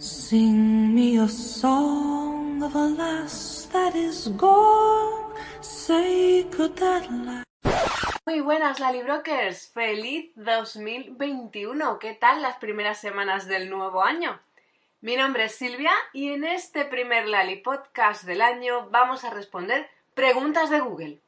Sing me a song of a lass that is gone. Say, could that last? Muy buenas, Lalibrokers. Feliz 2021. ¿Qué tal las primeras semanas del nuevo año? Mi nombre es Silvia y en este primer Lali Podcast del año vamos a responder preguntas de Google.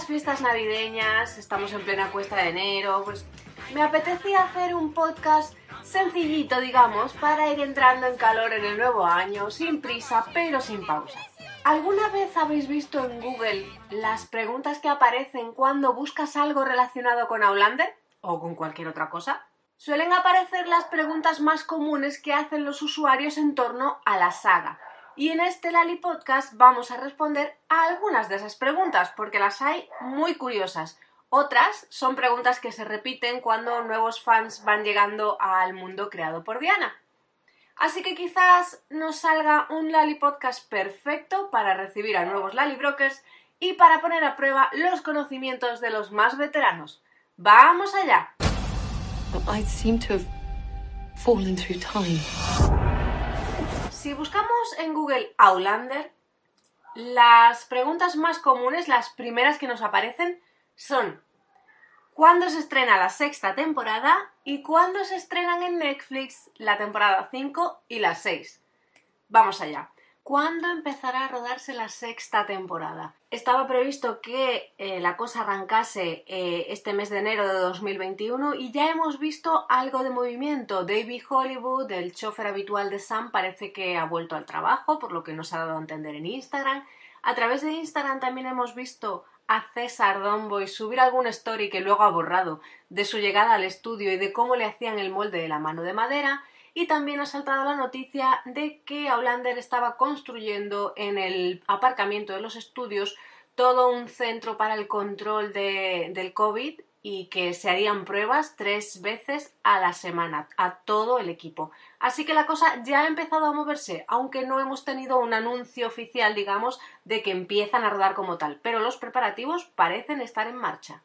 Las fiestas navideñas, estamos en plena cuesta de enero, pues me apetecía hacer un podcast sencillito, digamos, para ir entrando en calor en el nuevo año, sin prisa, pero sin pausa. ¿Alguna vez habéis visto en Google las preguntas que aparecen cuando buscas algo relacionado con Outlander o con cualquier otra cosa? Suelen aparecer las preguntas más comunes que hacen los usuarios en torno a la saga. Y en este Lali Podcast vamos a responder a algunas de esas preguntas, porque las hay muy curiosas. Otras son preguntas que se repiten cuando nuevos fans van llegando al mundo creado por Diana. Así que quizás nos salga un Lali Podcast perfecto para recibir a nuevos Lali Brokers y para poner a prueba los conocimientos de los más veteranos. ¡Vamos allá! Si buscamos en Google Outlander, las preguntas más comunes, las primeras que nos aparecen, son ¿cuándo se estrena la sexta temporada y cuándo se estrenan en Netflix la temporada 5 y la 6? Vamos allá. ¿Cuándo empezará a rodarse la sexta temporada? Estaba previsto que eh, la cosa arrancase eh, este mes de enero de 2021 y ya hemos visto algo de movimiento. David Hollywood, el chofer habitual de Sam, parece que ha vuelto al trabajo, por lo que nos ha dado a entender en Instagram. A través de Instagram también hemos visto a César Domboy subir algún story que luego ha borrado de su llegada al estudio y de cómo le hacían el molde de la mano de madera y también ha saltado la noticia de que Outlander estaba construyendo en el aparcamiento de los estudios todo un centro para el control de, del COVID y que se harían pruebas tres veces a la semana a todo el equipo. Así que la cosa ya ha empezado a moverse, aunque no hemos tenido un anuncio oficial, digamos, de que empiezan a rodar como tal, pero los preparativos parecen estar en marcha.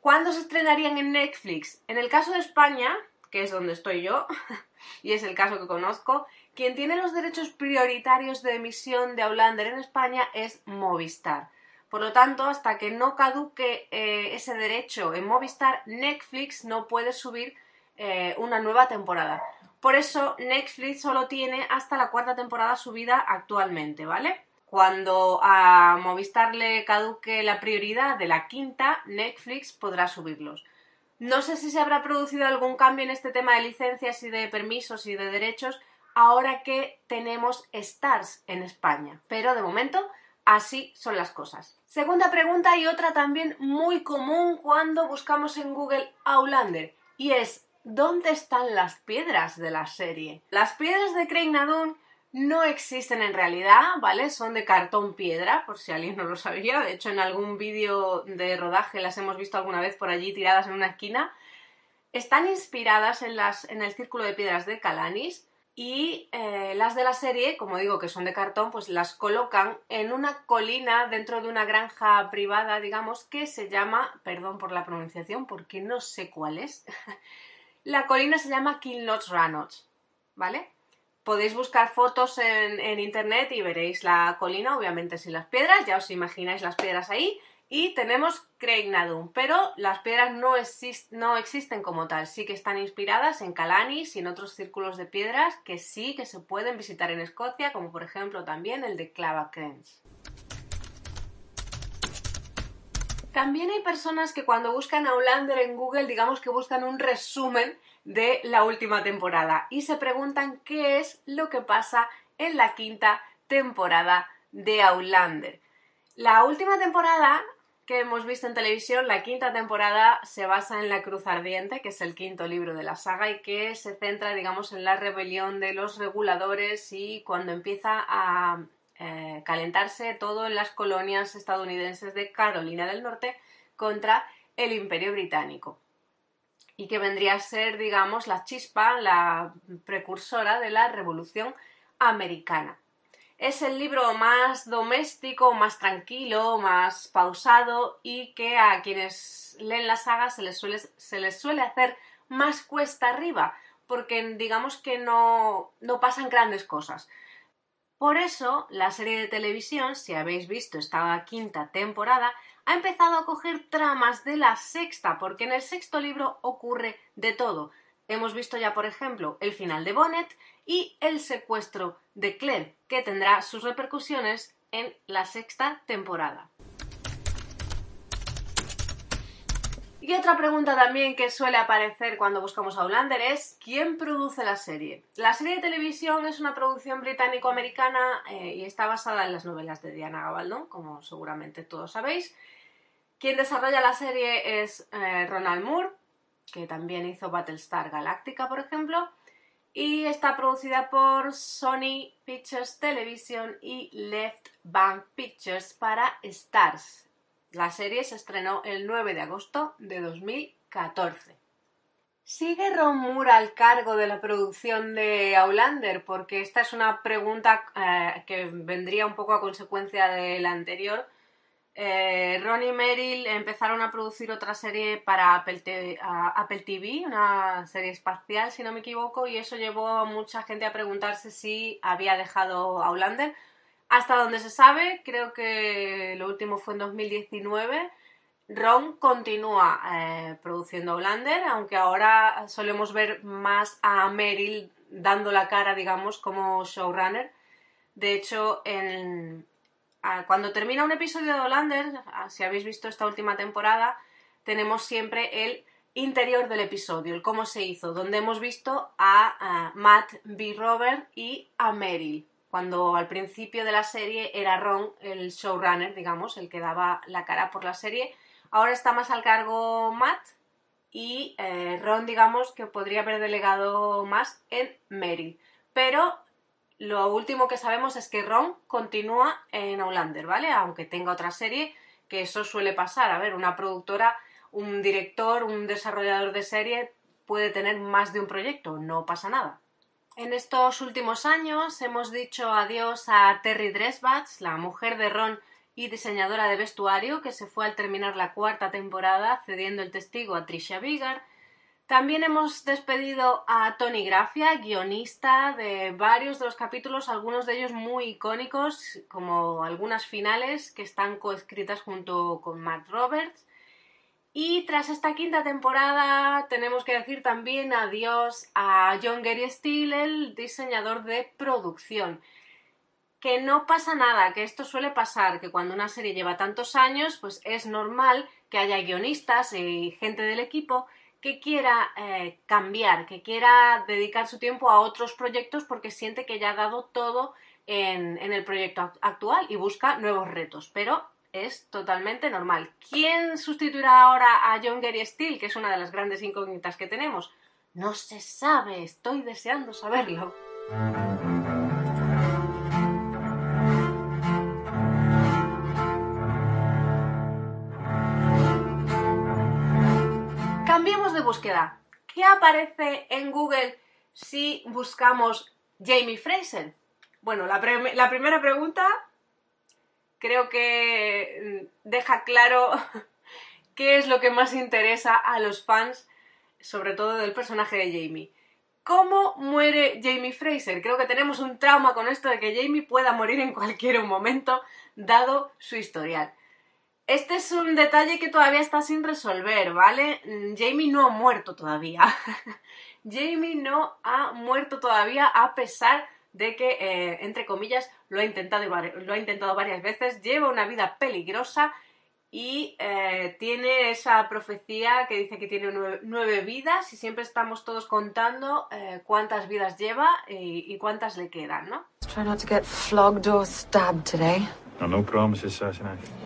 ¿Cuándo se estrenarían en Netflix? En el caso de España, que es donde estoy yo, y es el caso que conozco, quien tiene los derechos prioritarios de emisión de Outlander en España es Movistar. Por lo tanto, hasta que no caduque eh, ese derecho en Movistar, Netflix no puede subir eh, una nueva temporada. Por eso, Netflix solo tiene hasta la cuarta temporada subida actualmente, ¿vale? Cuando a Movistar le caduque la prioridad de la quinta, Netflix podrá subirlos. No sé si se habrá producido algún cambio en este tema de licencias y de permisos y de derechos ahora que tenemos Stars en España. Pero de momento así son las cosas. Segunda pregunta y otra también muy común cuando buscamos en Google Outlander y es ¿dónde están las piedras de la serie? Las piedras de Craig Nadun no existen en realidad, ¿vale? Son de cartón piedra, por si alguien no lo sabía. De hecho, en algún vídeo de rodaje las hemos visto alguna vez por allí tiradas en una esquina. Están inspiradas en, las, en el círculo de piedras de Calanis y eh, las de la serie, como digo que son de cartón, pues las colocan en una colina dentro de una granja privada, digamos, que se llama, perdón por la pronunciación, porque no sé cuál es. la colina se llama Kilnots Ranots, ¿vale? Podéis buscar fotos en, internet y veréis la colina, obviamente sin las piedras, ya os imagináis las piedras ahí. Y tenemos Nadum, pero las piedras no, existen como tal, sí que están inspiradas en Calanis y en otros círculos de piedras que sí que se pueden visitar en Escocia, como por ejemplo también el de Clavacrens. También hay personas que cuando buscan a Outlander en Google, digamos que buscan un resumen de la última temporada y se preguntan qué es lo que pasa en la quinta temporada de Outlander. La última temporada que hemos visto en televisión, la quinta temporada se basa en La Cruz Ardiente, que es el quinto libro de la saga y que se centra, digamos, en la rebelión de los reguladores y cuando empieza a eh, calentarse todo en las colonias estadounidenses de Carolina del Norte contra el Imperio Británico y que vendría a ser, digamos, la chispa, la precursora de la Revolución Americana. Es el libro más doméstico, más tranquilo, más pausado y que a quienes leen la saga se les suele, hacer más cuesta arriba, porque digamos que no, no pasan grandes cosas. Por eso, la serie de televisión, si habéis visto esta quinta temporada, ha empezado a coger tramas de la sexta, porque en el sexto libro ocurre de todo. Hemos visto ya, por ejemplo, el final de Bonnet y el secuestro de Claire, que tendrá sus repercusiones en la sexta temporada. Y otra pregunta también que suele aparecer cuando buscamos a Outlander es ¿quién produce la serie? La serie de televisión es una producción británico-americana eh, y está basada en las novelas de Diana Gabaldon, como seguramente todos sabéis. Quien desarrolla la serie es eh, Ronald Moore, que también hizo Battlestar Galactica, por ejemplo, y está producida por Sony Pictures Television y Left Bank Pictures para Stars. La serie se estrenó el 9 de agosto de 2014. ¿Sigue Ron Moore al cargo de la producción de Outlander? Porque esta es una pregunta eh, que vendría un poco a consecuencia de la anterior eh, Ron y Meryl empezaron a producir otra serie para Apple, TV, una serie espacial, si no me equivoco, y eso llevó a mucha gente a preguntarse si había dejado Outlander. Hasta donde se sabe, creo que lo último fue en 2019. Ron continúa eh, produciendo Outlander, aunque ahora solemos ver más a Meryl dando la cara, digamos, como showrunner. De hecho, cuando termina un episodio de Hollander, si habéis visto esta última temporada, tenemos siempre el interior del episodio, el cómo se hizo, donde hemos visto a, Matt B. Robert y a Meryl, cuando al principio de la serie era Ron el showrunner, digamos, el que daba la cara por la serie. Ahora está más al cargo Matt y eh, Ron, digamos, que podría haber delegado más en Meryl. Pero lo último que sabemos es que Ron continúa en Outlander, ¿vale? Aunque tenga otra serie, que eso suele pasar. A ver, una productora, un director, un desarrollador de serie puede tener más de un proyecto, no pasa nada. En estos últimos años hemos dicho adiós a Terry Dressbach, la mujer de Ron y diseñadora de vestuario, que se fue al terminar la cuarta temporada cediendo el testigo a Tricia Vigar también hemos despedido a Tony Grafia, guionista de varios de los capítulos, algunos de ellos muy icónicos, como algunas finales que están coescritas junto con Matt Roberts. Y tras esta quinta temporada tenemos que decir también adiós a John Gary Steele, el diseñador de producción. Que no pasa nada, que esto suele pasar, que cuando una serie lleva tantos años, pues es normal que haya guionistas y gente del equipo que quiera eh, cambiar, que quiera dedicar su tiempo a otros proyectos porque siente que ya ha dado todo en, el proyecto actual y busca nuevos retos. Pero es totalmente normal. ¿Quién sustituirá ahora a John Gary Steele, que es una de las grandes incógnitas que tenemos? No se sabe, estoy deseando saberlo. Cambiemos de búsqueda. ¿Qué aparece en Google si buscamos Jamie Fraser? Bueno, la, primera pregunta creo que mm, deja claro qué es lo que más interesa a los fans, sobre todo del personaje de Jamie. ¿Cómo muere Jamie Fraser? Creo que tenemos un trauma con esto de que Jamie pueda morir en cualquier momento, dado su historial. Este es un detalle que todavía está sin resolver, ¿vale? Mm, Jamie no ha muerto todavía. Jamie no ha muerto todavía a pesar de que, eh, entre comillas, lo ha, intentado, lo ha intentado varias veces, lleva una vida peligrosa y eh, tiene esa profecía que dice que tiene nueve, vidas y siempre estamos todos contando eh, cuántas vidas lleva y, y, cuántas le quedan, ¿no? Try not to get flogged or stabbed today. No, no promises,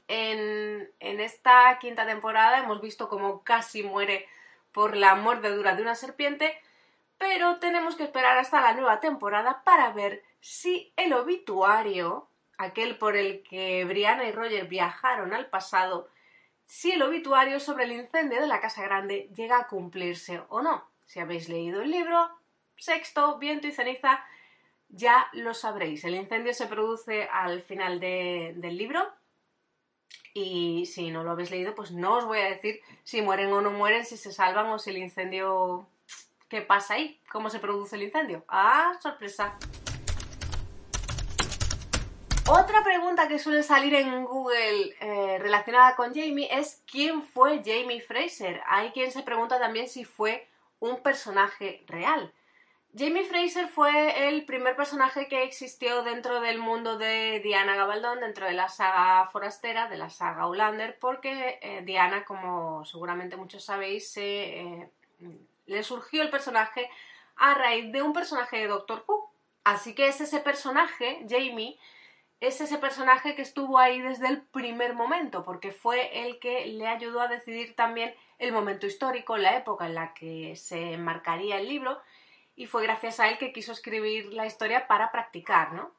En, en esta quinta temporada hemos visto cómo casi muere por la mordedura de una serpiente, pero tenemos que esperar hasta la nueva temporada para ver si el obituario aquel por el que Brianna y Roger viajaron al pasado, si el obituario sobre el incendio de la Casa Grande llega a cumplirse o no. Si habéis leído el libro, Sexto, Viento y Ceniza, ya lo sabréis. El incendio se produce al final del libro y si no lo habéis leído, pues no os voy a decir si mueren o no mueren, si se salvan o si el incendio... ¿Qué pasa ahí? ¿Cómo se produce el incendio? ¡Ah, sorpresa! Otra pregunta que suele salir en Google eh, relacionada con Jamie es ¿quién fue Jamie Fraser? Hay quien se pregunta también si fue un personaje real. Jamie Fraser fue el primer personaje que existió dentro del mundo de Diana Gabaldon, dentro de la saga forastera, de la saga Ulander, porque eh, Diana, como seguramente muchos sabéis, eh, le surgió el personaje a raíz de un personaje de Doctor Who. Así que es ese personaje, Jamie, es ese personaje que estuvo ahí desde el primer momento, porque fue el que le ayudó a decidir también el momento histórico, la época en la que se marcaría el libro, y fue gracias a él que quiso escribir la historia para practicar, ¿no?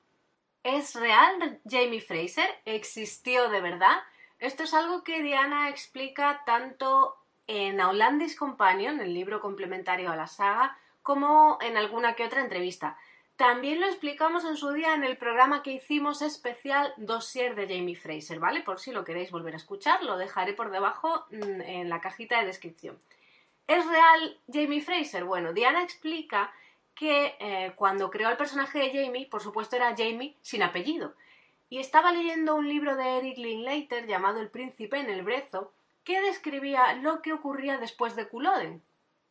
¿Es real Jamie Fraser? ¿Existió de verdad? Esto es algo que Diana explica tanto en Aulandis Companion, el libro complementario a la saga, como en alguna que otra entrevista. También lo explicamos en su día en el programa que hicimos especial Dossier de Jamie Fraser, ¿vale? Por si lo queréis volver a escuchar, lo dejaré por debajo mm, en la cajita de descripción. ¿Es real Jamie Fraser? Bueno, Diana explica que eh, cuando creó el personaje de Jamie, por supuesto era Jamie sin apellido. Y estaba leyendo un libro de Eric Linklater llamado El príncipe en el brezo, que describía lo que ocurría después de Culloden.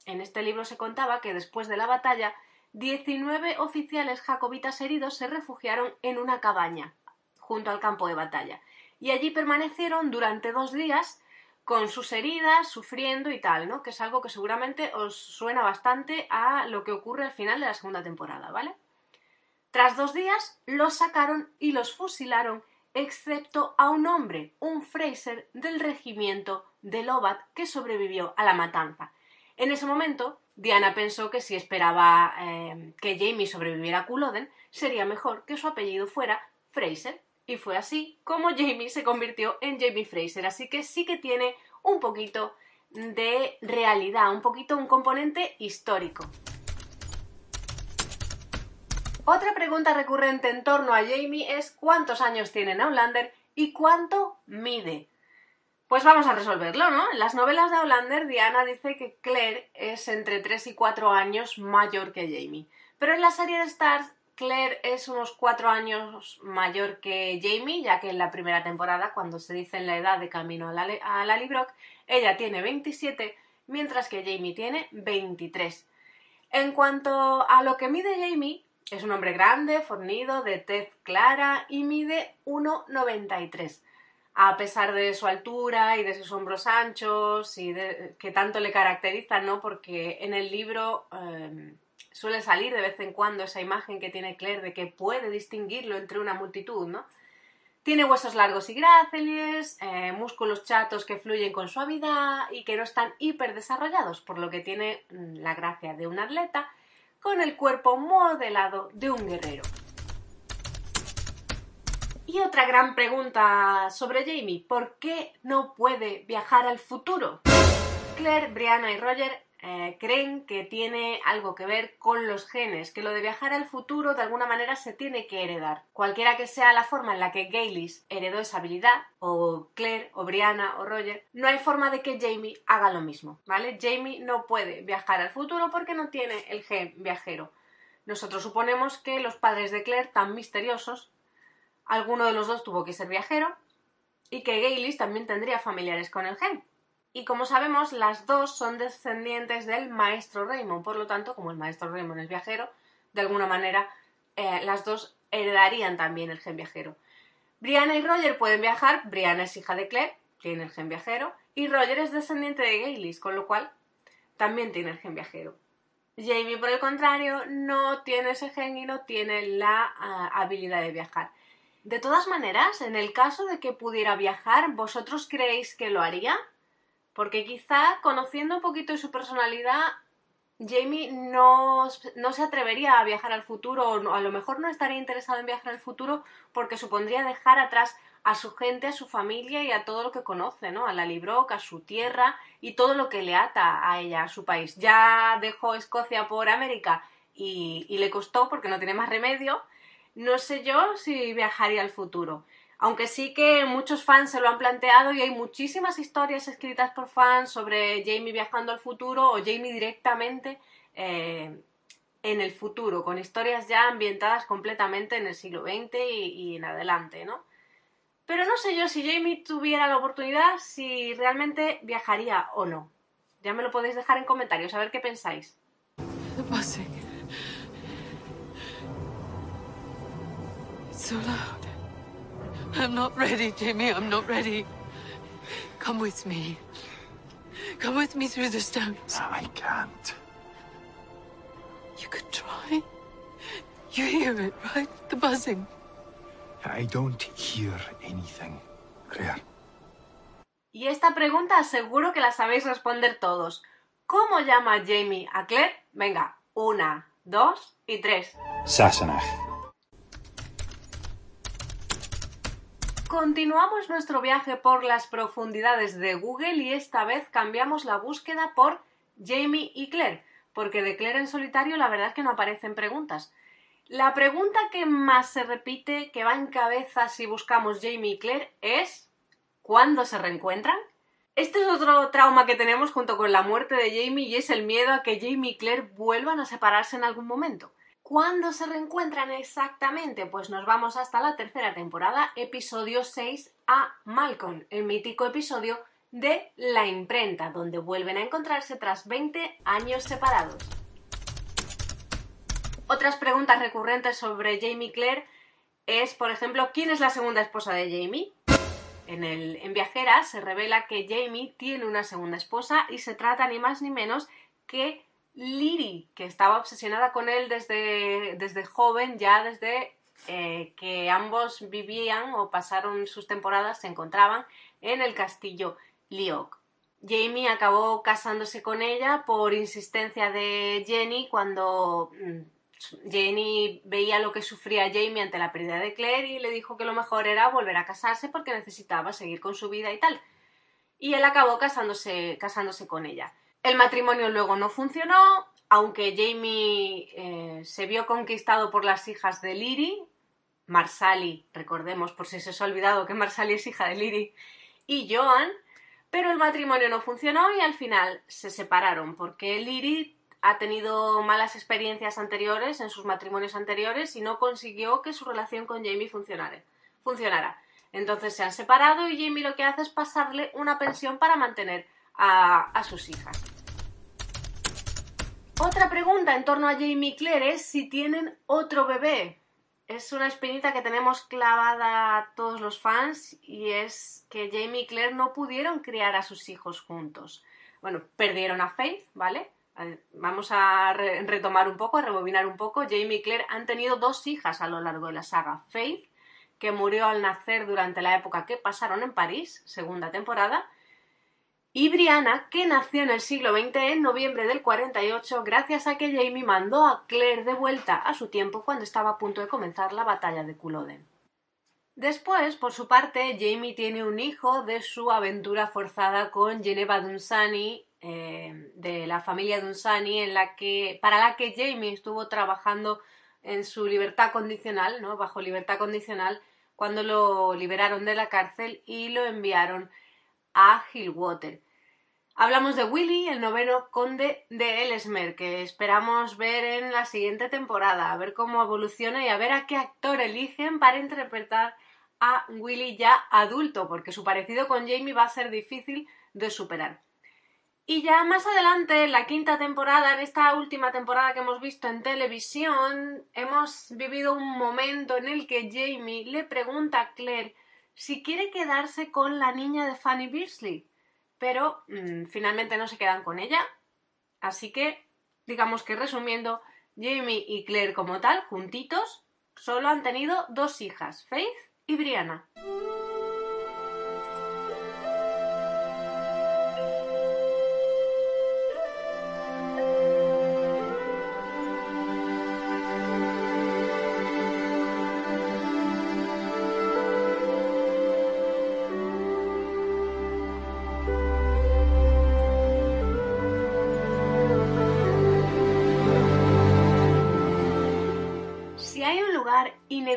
En este libro se contaba que después de la batalla 19 oficiales jacobitas heridos se refugiaron en una cabaña junto al campo de batalla y allí permanecieron durante dos días con sus heridas, sufriendo y tal, ¿no? Que es algo que seguramente os suena bastante a lo que ocurre al final de la segunda temporada, ¿vale? Tras dos días los sacaron y los fusilaron, excepto a un hombre, un Fraser del regimiento de Lobat que sobrevivió a la matanza. En ese momento, Diana pensó que si esperaba eh, que Jamie sobreviviera a Culloden, sería mejor que su apellido fuera Fraser. Y fue así como Jamie se convirtió en Jamie Fraser. Así que sí que tiene un poquito de realidad, un poquito un componente histórico. Otra pregunta recurrente en torno a Jamie es cuántos años tiene Naulander y cuánto mide. Pues vamos a resolverlo, ¿no? En las novelas de Hollander, Diana dice que Claire es entre 3 y 4 años mayor que Jamie. Pero en la serie de Stars, Claire es unos 4 años mayor que Jamie, ya que en la primera temporada, cuando se dice en la edad de camino a la, a Brock, ella tiene 27, mientras que Jamie tiene 23. En cuanto a lo que mide Jamie, es un hombre grande, fornido, de tez clara y mide 1,93 a pesar de su altura y de sus hombros anchos y de, que tanto le caracterizan, ¿no? Porque en el libro em, suele salir de vez en cuando esa imagen que tiene Claire de que puede distinguirlo entre una multitud, ¿no? Tiene huesos largos y gráciles, eh, músculos chatos que fluyen con suavidad y que no están hiperdesarrollados, por lo que tiene mm, la gracia de un atleta con el cuerpo modelado de un guerrero. Y otra gran pregunta sobre Jamie, ¿por qué no puede viajar al futuro? Claire, Brianna y Roger eh, creen que tiene algo que ver con los genes, que lo de viajar al futuro de alguna manera se tiene que heredar. Cualquiera que sea la forma en la que Gaylis heredó esa habilidad, o Claire, o Brianna, o Roger, no hay forma de que Jamie haga lo mismo, ¿vale? Jamie no puede viajar al futuro porque no tiene el gen viajero. Nosotros suponemos que los padres de Claire, tan misteriosos, alguno de los dos tuvo que ser viajero y que Gaylis también tendría familiares con el gen. Y como sabemos, las dos son descendientes del maestro Raymond, por lo tanto, como el maestro Raymond es viajero, de alguna manera eh, las dos heredarían también el gen viajero. Brianna y Roger pueden viajar, Brianna es hija de Claire, tiene el gen viajero, y Roger es descendiente de Gaylis, con lo cual también tiene el gen viajero. Jamie, por el contrario, no tiene ese gen y no tiene la ah, habilidad de viajar. De todas maneras, en el caso de que pudiera viajar, ¿vosotros creéis que lo haría? Porque quizá, conociendo un poquito de su personalidad, Jamie no, no, se atrevería a viajar al futuro, o a lo mejor no estaría interesado en viajar al futuro porque supondría dejar atrás a su gente, a su familia y a todo lo que conoce, ¿no? A la Librock, a su tierra y todo lo que le ata a ella, a su país. Ya dejó Escocia por América y le costó porque no tiene más remedio. No sé yo si viajaría al futuro. Aunque sí que muchos fans se lo han planteado y hay muchísimas historias escritas por fans sobre Jamie viajando al futuro o Jamie directamente eh, en el futuro, con historias ya ambientadas completamente en el siglo XX y, en adelante, ¿no? Pero no sé yo si Jamie tuviera la oportunidad, si realmente viajaría o no. Ya me lo podéis dejar en comentarios, a ver qué pensáis. Buzzing. It's so loud. I'm not ready, Jamie. I'm not ready. Come with me. Come with me through the stones. I can't. You could try. You hear it, right? The buzzing. I don't hear anything, Claire. Y esta pregunta seguro que la sabéis responder todos. ¿Cómo llama Jamie a Claire? Venga, una, dos y tres. Sassenach. Continuamos nuestro viaje por las profundidades de Google y esta vez cambiamos la búsqueda por Jamie y Claire, porque de Claire en solitario la verdad es que no aparecen preguntas. La pregunta que más se repite, que va en cabeza si buscamos Jamie y Claire, es ¿cuándo se reencuentran? Este es otro trauma que tenemos junto con la muerte de Jamie y es el miedo a que Jamie y Claire vuelvan a separarse en algún momento. ¿Cuándo se reencuentran exactamente? Pues nos vamos hasta la tercera temporada, episodio 6 a Malcolm, el mítico episodio de La imprenta, donde vuelven a encontrarse tras 20 años separados. Otras preguntas recurrentes sobre Jamie Claire es, por ejemplo, ¿quién es la segunda esposa de Jamie? En, el, en Viajera se revela que Jamie tiene una segunda esposa y se trata ni más ni menos que Liri, que estaba obsesionada con él desde, desde joven, ya desde eh, que ambos vivían o pasaron sus temporadas, se encontraban en el castillo Liok. Jamie acabó casándose con ella por insistencia de Jenny cuando mm, Jenny veía lo que sufría Jamie ante la pérdida de Claire y le dijo que lo mejor era volver a casarse porque necesitaba seguir con su vida y tal. Y él acabó casándose, casándose con ella. El matrimonio luego no funcionó, aunque Jamie eh, se vio conquistado por las hijas de Liri, Marsali, recordemos por si se os ha olvidado que Marsali es hija de Liri, y Joan, pero el matrimonio no funcionó y al final se separaron porque Liri ha tenido malas experiencias anteriores en sus matrimonios anteriores y no consiguió que su relación con Jamie funcionara. Entonces se han separado y Jamie lo que hace es pasarle una pensión para mantener a sus hijas. Otra pregunta en torno a Jamie Claire es si tienen otro bebé. Es una espinita que tenemos clavada a todos los fans y es que Jamie y Claire no pudieron criar a sus hijos juntos. Bueno, perdieron a Faith, ¿vale? Vamos a retomar un poco, a rebobinar un poco. Jamie y Claire han tenido dos hijas a lo largo de la saga. Faith, que murió al nacer durante la época que pasaron en París, segunda temporada, y Brianna, que nació en el siglo XX en noviembre del 48 gracias a que Jamie mandó a Claire de vuelta a su tiempo cuando estaba a punto de comenzar la batalla de Culloden. Después, por su parte, Jamie tiene un hijo de su aventura forzada con Geneva Dunsany eh, de la familia Dunsany en la que, para la que Jamie estuvo trabajando en su libertad condicional, ¿no? bajo libertad condicional, cuando lo liberaron de la cárcel y lo enviaron a Hillwater. Hablamos de Willy, el noveno conde de Ellesmere, que esperamos ver en la siguiente temporada, a ver cómo evoluciona y a ver a qué actor eligen para interpretar a Willy ya adulto, porque su parecido con Jamie va a ser difícil de superar. Y ya más adelante, en la quinta temporada, en esta última temporada que hemos visto en televisión, hemos vivido un momento en el que Jamie le pregunta a Claire si quiere quedarse con la niña de Fanny Beasley, pero mm, finalmente no se quedan con ella. Así que, digamos que resumiendo, Jamie y Claire como tal, juntitos, solo han tenido dos hijas, Faith y Brianna.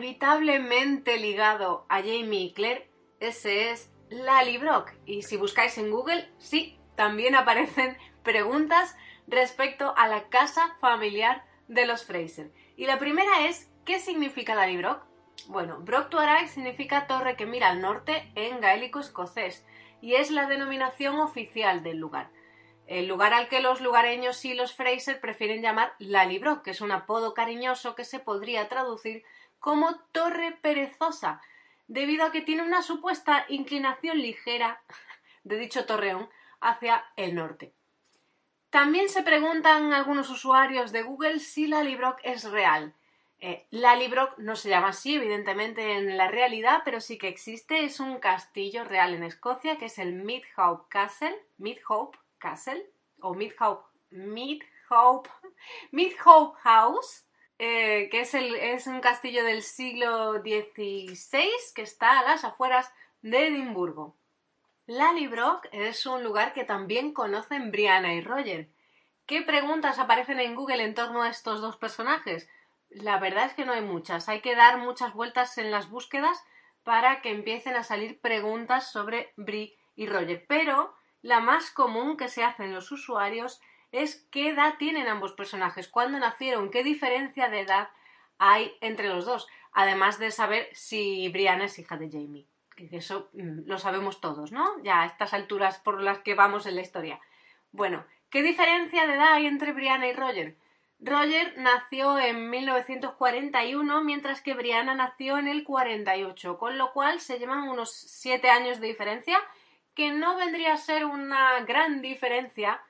Inevitablemente ligado a Jamie Claire, ese es Lallybrook. Y si buscáis en Google, sí, también aparecen preguntas respecto a la casa familiar de los Fraser. Y la primera es, ¿qué significa Lallybrook? Bueno, Brock Tuareg significa torre que mira al norte en gaélico escocés y es la denominación oficial del lugar. El lugar al que los lugareños y los Fraser prefieren llamar Lallybrook, que es un apodo cariñoso que se podría traducir como torre perezosa, debido a que tiene una supuesta inclinación ligera de dicho torreón hacia el norte. También se preguntan algunos usuarios de Google si Lallybrook es real. Eh, Lallybrook no se llama así, evidentemente, en la realidad, pero sí que existe. Es un castillo real en Escocia, que es el Midhope Castle, Midhope Castle, o Midhope, Midhope, Midhope House, eh, que es, el, un castillo del siglo XVI que está a las afueras de Edimburgo. Lallybrook es un lugar que también conocen Brianna y Roger. ¿Qué preguntas aparecen en Google en torno a estos dos personajes? La verdad es que no hay muchas. Hay que dar muchas vueltas en las búsquedas para que empiecen a salir preguntas sobre Bri y Roger. Pero la más común que se hacen los usuarios es qué edad tienen ambos personajes, cuándo nacieron, qué diferencia de edad hay entre los dos, además de saber si Brianna es hija de Jamie. Eso mm, lo sabemos todos, ¿no? Ya a estas alturas por las que vamos en la historia. Bueno, ¿qué diferencia de edad hay entre Brianna y Roger? Roger nació en 1941, mientras que Brianna nació en el 48, con lo cual se llevan unos 7 años de diferencia, que no vendría a ser una gran diferencia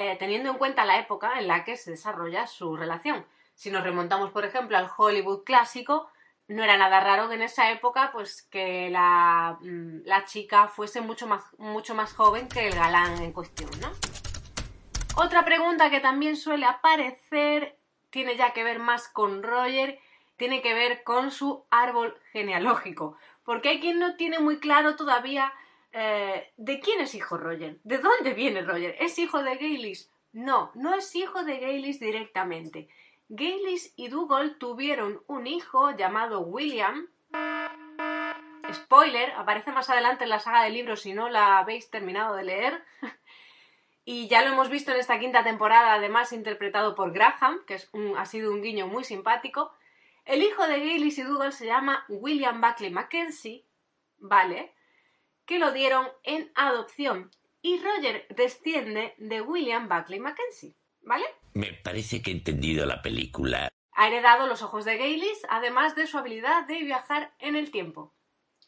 eh, teniendo en cuenta la época en la que se desarrolla su relación. Si nos remontamos, por ejemplo, al Hollywood clásico, no era nada raro que en esa época pues que la, mm, la chica fuese mucho más, mucho más joven que el galán en cuestión, ¿no? Otra pregunta que también suele aparecer tiene ya que ver más con Roger, tiene que ver con su árbol genealógico, porque hay quien no tiene muy claro todavía eh, de quién es hijo Roger, de dónde viene Roger, ¿es hijo de Gaylis? No, no es hijo de Gaylis directamente. Gaylis y Dougal tuvieron un hijo llamado William. Spoiler, aparece más adelante en la saga de libros si no la habéis terminado de leer. y ya lo hemos visto en esta quinta temporada, además interpretado por Graham, que ha sido un guiño muy simpático. El hijo de Gaylis y Dougal se llama William Buckley Mackenzie, ¿vale? Que lo dieron en adopción. Y Roger desciende de William Buckley Mackenzie, ¿vale? Me parece que he entendido la película. Ha heredado los ojos de Gaylis, además de su habilidad de viajar en el tiempo.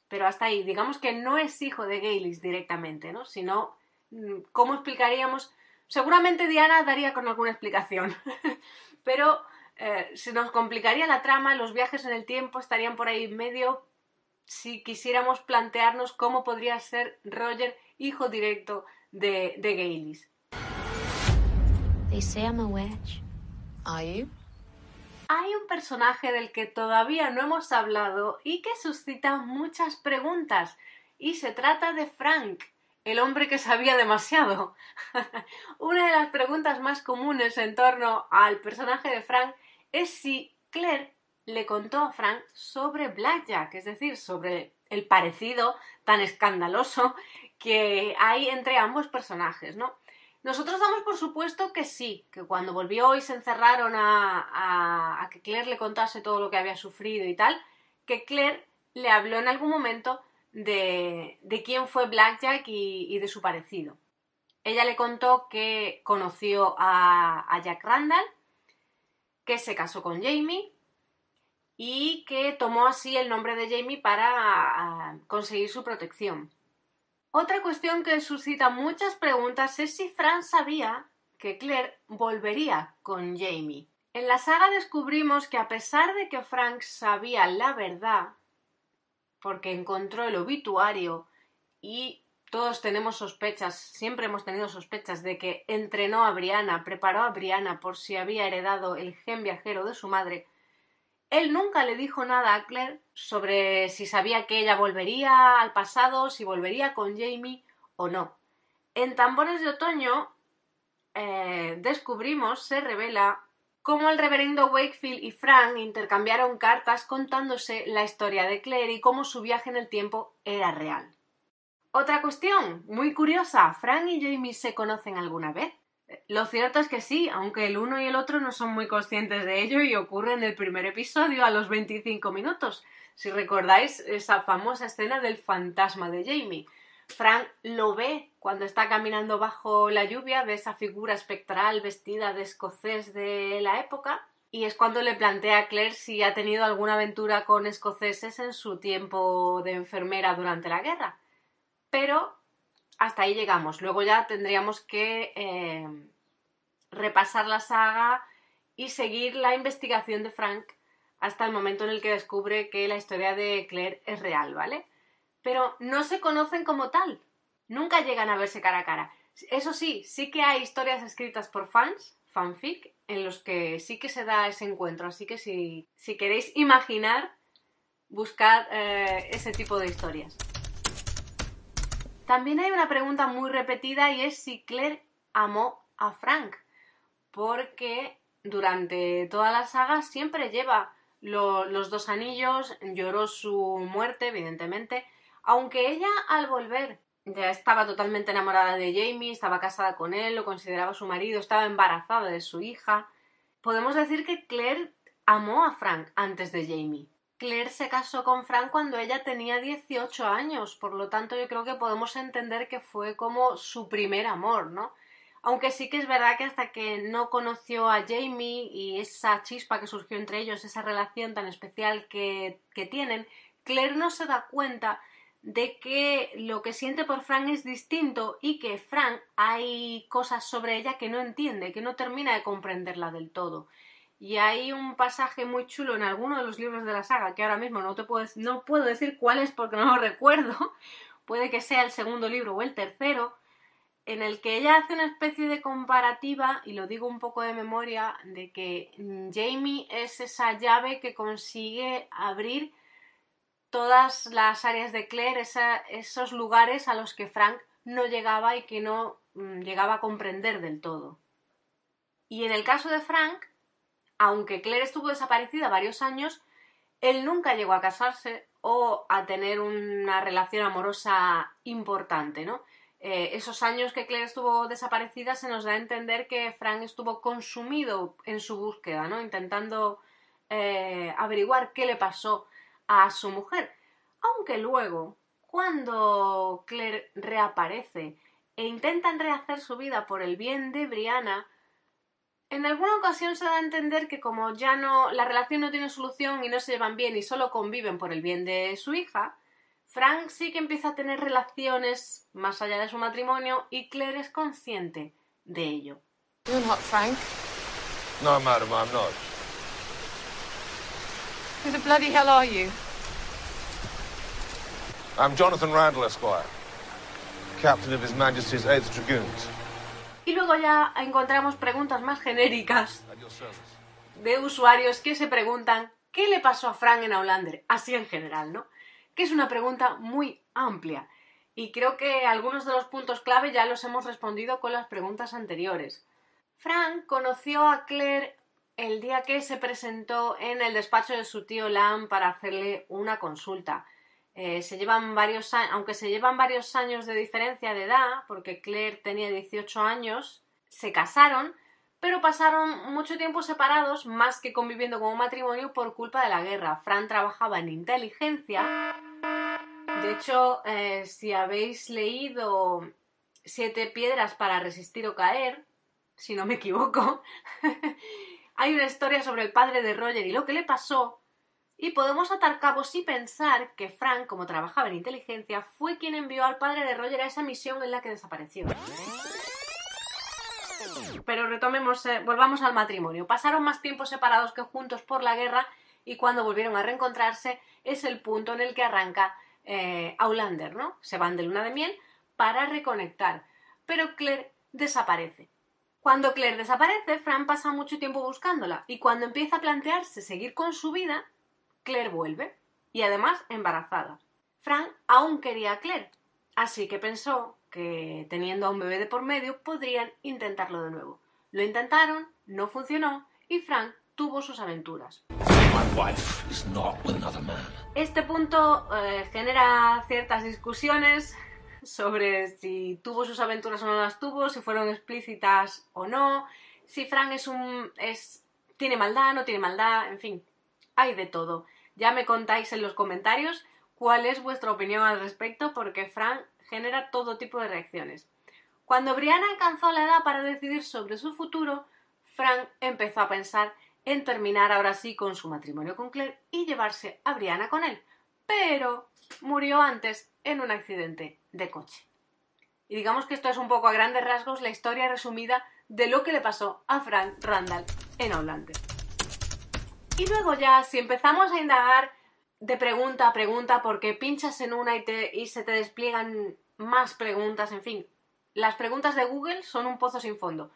Pero hasta ahí, digamos que no es hijo de Gaylis directamente, ¿no? Sino, mm, ¿cómo explicaríamos? Seguramente Diana daría con alguna explicación. Pero eh, se nos complicaría la trama, los viajes en el tiempo estarían por ahí medio si quisiéramos plantearnos cómo podría ser Roger hijo directo de, de Gaylis. They say I'm a witch. Are you? Hay un personaje del que todavía no hemos hablado y que suscita muchas preguntas, y se trata de Frank, el hombre que sabía demasiado. Una de las preguntas más comunes en torno al personaje de Frank es si Claire le contó a Frank sobre Blackjack, es decir, sobre el parecido tan escandaloso que hay entre ambos personajes, ¿no? Nosotros damos por supuesto que sí, que cuando volvió y se encerraron a, que Claire le contase todo lo que había sufrido y tal, que Claire le habló en algún momento de, de quién fue Blackjack y, y, de su parecido. Ella le contó que conoció a Jack Randall, que se casó con Jamie y que tomó así el nombre de Jamie para ah, conseguir su protección. Otra cuestión que suscita muchas preguntas es si Fran sabía que Claire volvería con Jamie. En la saga descubrimos que a pesar de que Frank sabía la verdad, porque encontró el obituario y todos tenemos sospechas, siempre hemos tenido sospechas de que entrenó a Brianna, preparó a Brianna por si había heredado el gen viajero de su madre, él nunca le dijo nada a Claire sobre si sabía que ella volvería al pasado, si volvería con Jamie o no. En Tambores de Otoño eh, descubrimos, se revela, cómo el reverendo Wakefield y Frank intercambiaron cartas contándose la historia de Claire y cómo su viaje en el tiempo era real. Otra cuestión, muy curiosa, ¿Frank y Jamie se conocen alguna vez? Lo cierto es que sí, aunque el uno y el otro no son muy conscientes de ello y ocurre en el primer episodio a los 25 minutos. Si recordáis esa famosa escena del fantasma de Jamie. Frank lo ve cuando está caminando bajo la lluvia, ve esa figura espectral vestida de escocés de la época y es cuando le plantea a Claire si ha tenido alguna aventura con escoceses en su tiempo de enfermera durante la guerra. Pero hasta ahí llegamos. Luego ya tendríamos que eh, repasar la saga y seguir la investigación de Frank hasta el momento en el que descubre que la historia de Claire es real, ¿vale? Pero no se conocen como tal. Nunca llegan a verse cara a cara. Eso sí, sí que hay historias escritas por fans, fanfic, en los que sí que se da ese encuentro. Así que si, si queréis imaginar, buscad eh, ese tipo de historias. También hay una pregunta muy repetida y es si Claire amó a Frank, porque durante toda la saga siempre lleva los dos anillos, lloró su muerte, evidentemente, aunque ella al volver ya estaba totalmente enamorada de Jamie, estaba casada con él, lo consideraba su marido, estaba embarazada de su hija. Podemos decir que Claire amó a Frank antes de Jamie. Claire se casó con Frank cuando ella tenía 18 años, por lo tanto yo creo que podemos entender que fue como su primer amor, ¿no? Aunque sí que es verdad que hasta que no conoció a Jamie y esa chispa que surgió entre ellos, esa relación tan especial que, que tienen, Claire no se da cuenta de que lo que siente por Frank es distinto y que Frank hay cosas sobre ella que no entiende, que no termina de comprenderla del todo. Y hay un pasaje muy chulo en alguno de los libros de la saga, que ahora mismo no te puedo, no puedo decir cuál es porque no lo recuerdo, puede que sea el segundo libro o el tercero, en el que ella hace una especie de comparativa, y lo digo un poco de memoria, de que Jamie es esa llave que consigue abrir todas las áreas de Claire, esos lugares a los que Frank no llegaba y que no mm, llegaba a comprender del todo. Y en el caso de Frank, aunque Claire estuvo desaparecida varios años, él nunca llegó a casarse o a tener una relación amorosa importante, ¿no? Eh, esos años que Claire estuvo desaparecida se nos da a entender que Frank estuvo consumido en su búsqueda, ¿no? Intentando eh, averiguar qué le pasó a su mujer. Aunque luego, cuando Claire reaparece e intentan rehacer su vida por el bien de Brianna, en alguna ocasión se da a entender que como ya no la relación no tiene solución y no se llevan bien y solo conviven por el bien de su hija, Frank sí que empieza a tener relaciones más allá de su matrimonio y Claire es consciente de ello. You're not Frank. No, madam, I'm not. Who the bloody hell are you? I'm Jonathan Randall, Esquire, captain of His Majesty's Eighth Dragoons. Y luego ya encontramos preguntas más genéricas de usuarios que se preguntan ¿qué le pasó a Frank en Outlander? Así en general, ¿no? Que es una pregunta muy amplia. Y creo que algunos de los puntos clave ya los hemos respondido con las preguntas anteriores. Frank conoció a Claire el día que se presentó en el despacho de su tío Lam para hacerle una consulta. Eh, se llevan varios aunque se llevan varios años de diferencia de edad, porque Claire tenía 18 años, se casaron, pero pasaron mucho tiempo separados, más que conviviendo como matrimonio por culpa de la guerra. Fran trabajaba en inteligencia. De hecho, eh, si habéis leído Siete piedras para resistir o caer, si no me equivoco, hay una historia sobre el padre de Roger y lo que le pasó Y podemos atar cabos y pensar que Frank, como trabajaba en inteligencia, fue quien envió al padre de Roger a esa misión en la que desapareció. Pero retomemos, eh, volvamos al matrimonio. Pasaron más tiempo separados que juntos por la guerra y cuando volvieron a reencontrarse es el punto en el que arranca eh, Aulander, ¿no? Se van de luna de miel para reconectar. Pero Claire desaparece. Cuando Claire desaparece, Fran pasa mucho tiempo buscándola y cuando empieza a plantearse seguir con su vida, Claire vuelve y además embarazada. Fran aún quería a Claire, así que pensó que teniendo a un bebé de por medio podrían intentarlo de nuevo. Lo intentaron, no funcionó y Frank tuvo sus aventuras. Este punto eh, genera ciertas discusiones sobre si tuvo sus aventuras o no las tuvo, si fueron explícitas o no, si Frank es un es tiene maldad, no tiene maldad, en fin, hay de todo. Ya me contáis en los comentarios cuál es vuestra opinión al respecto porque Frank genera todo tipo de reacciones. Cuando Brianna alcanzó la edad para decidir sobre su futuro, Frank empezó a pensar en terminar ahora sí con su matrimonio con Claire y llevarse a Brianna con él, pero murió antes en un accidente de coche. Y digamos que esto es un poco a grandes rasgos la historia resumida de lo que le pasó a Frank Randall en Outlander. Y luego ya, si empezamos a indagar de pregunta a pregunta, porque pinchas en una y, y se te despliegan más preguntas, en fin, las preguntas de Google son un pozo sin fondo.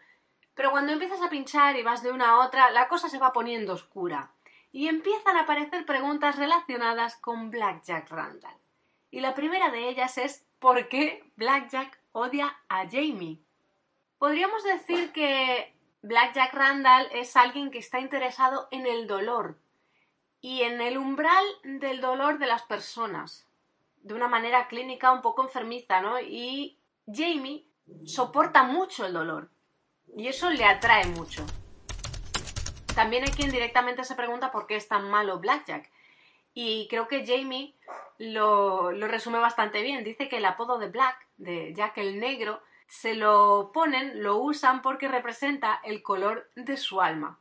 Pero cuando empiezas a pinchar y vas de una a otra, la cosa se va poniendo oscura. Y empiezan a aparecer preguntas relacionadas con Blackjack Randall. Y la primera de ellas es ¿por qué Blackjack odia a Jamie? Podríamos decir que Blackjack Randall es alguien que está interesado en el dolor y en el umbral del dolor de las personas, de una manera clínica un poco enfermiza, ¿no? Y Jamie soporta mucho el dolor y eso le atrae mucho. También hay quien directamente se pregunta por qué es tan malo Blackjack. Y creo que Jamie lo, lo resume bastante bien. Dice que el apodo de Black, de Jack el Negro, se lo ponen, lo usan porque representa el color de su alma.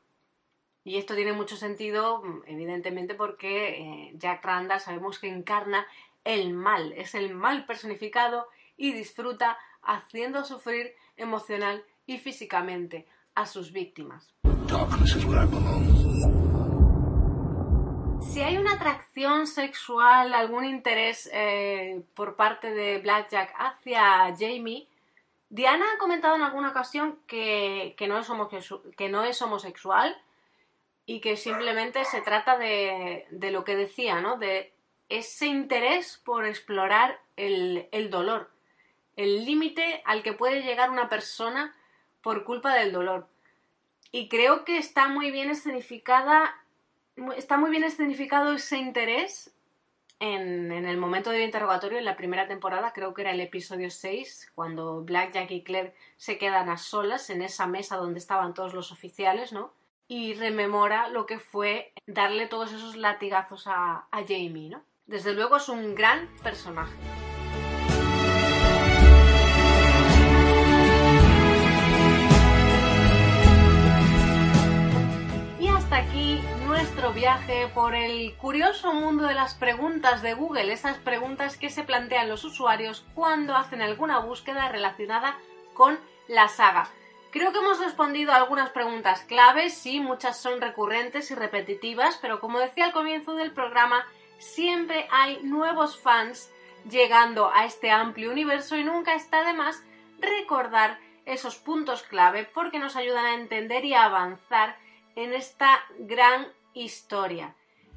Y esto tiene mucho sentido, evidentemente, porque eh, Jack Randall sabemos que encarna el mal, es el mal personificado y disfruta haciendo sufrir emocional y físicamente a sus víctimas. Si hay una atracción sexual, algún interés eh, por parte de Blackjack hacia Jamie, Diana ha comentado en alguna ocasión que, no, es que no, es homosexual y que simplemente se trata de, de, lo que decía, ¿no? De ese interés por explorar el, el dolor, el límite al que puede llegar una persona por culpa del dolor. Y creo que está muy bien escenificada, está muy bien escenificado ese interés en, el momento del interrogatorio, en la primera temporada, creo que era el episodio 6, cuando Black, Jack y Claire se quedan a solas en esa mesa donde estaban todos los oficiales, ¿no? Y rememora lo que fue darle todos esos latigazos a, a Jamie, ¿no? Desde luego es un gran personaje. Aquí nuestro viaje por el curioso mundo de las preguntas de Google, esas preguntas que se plantean los usuarios cuando hacen alguna búsqueda relacionada con la saga. Creo que hemos respondido a algunas preguntas claves, sí, muchas son recurrentes y repetitivas, pero como decía al comienzo del programa, siempre hay nuevos fans llegando a este amplio universo y nunca está de más recordar esos puntos clave porque nos ayudan a entender y avanzar en esta gran historia.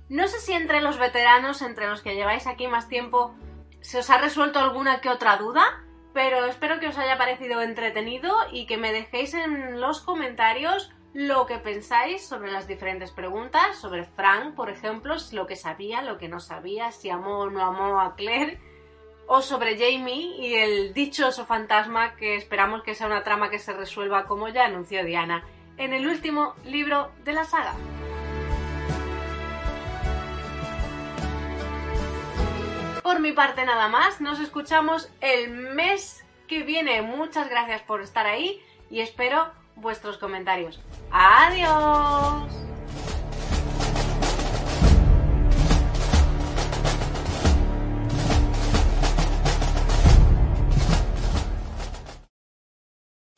No sé si entre los veteranos, entre los que lleváis aquí más tiempo, se os ha resuelto alguna que otra duda, pero espero que os haya parecido entretenido y que me dejéis en los comentarios lo que pensáis sobre las diferentes preguntas, sobre Frank, por ejemplo, lo que sabía, lo que no sabía, si amó o no amó a Claire, o sobre Jamie y el dichoso fantasma que esperamos que sea una trama que se resuelva como ya anunció Diana en el último libro de la saga. Por mi parte nada más, nos escuchamos el mes que viene. Muchas gracias por estar ahí y espero vuestros comentarios. ¡Adiós!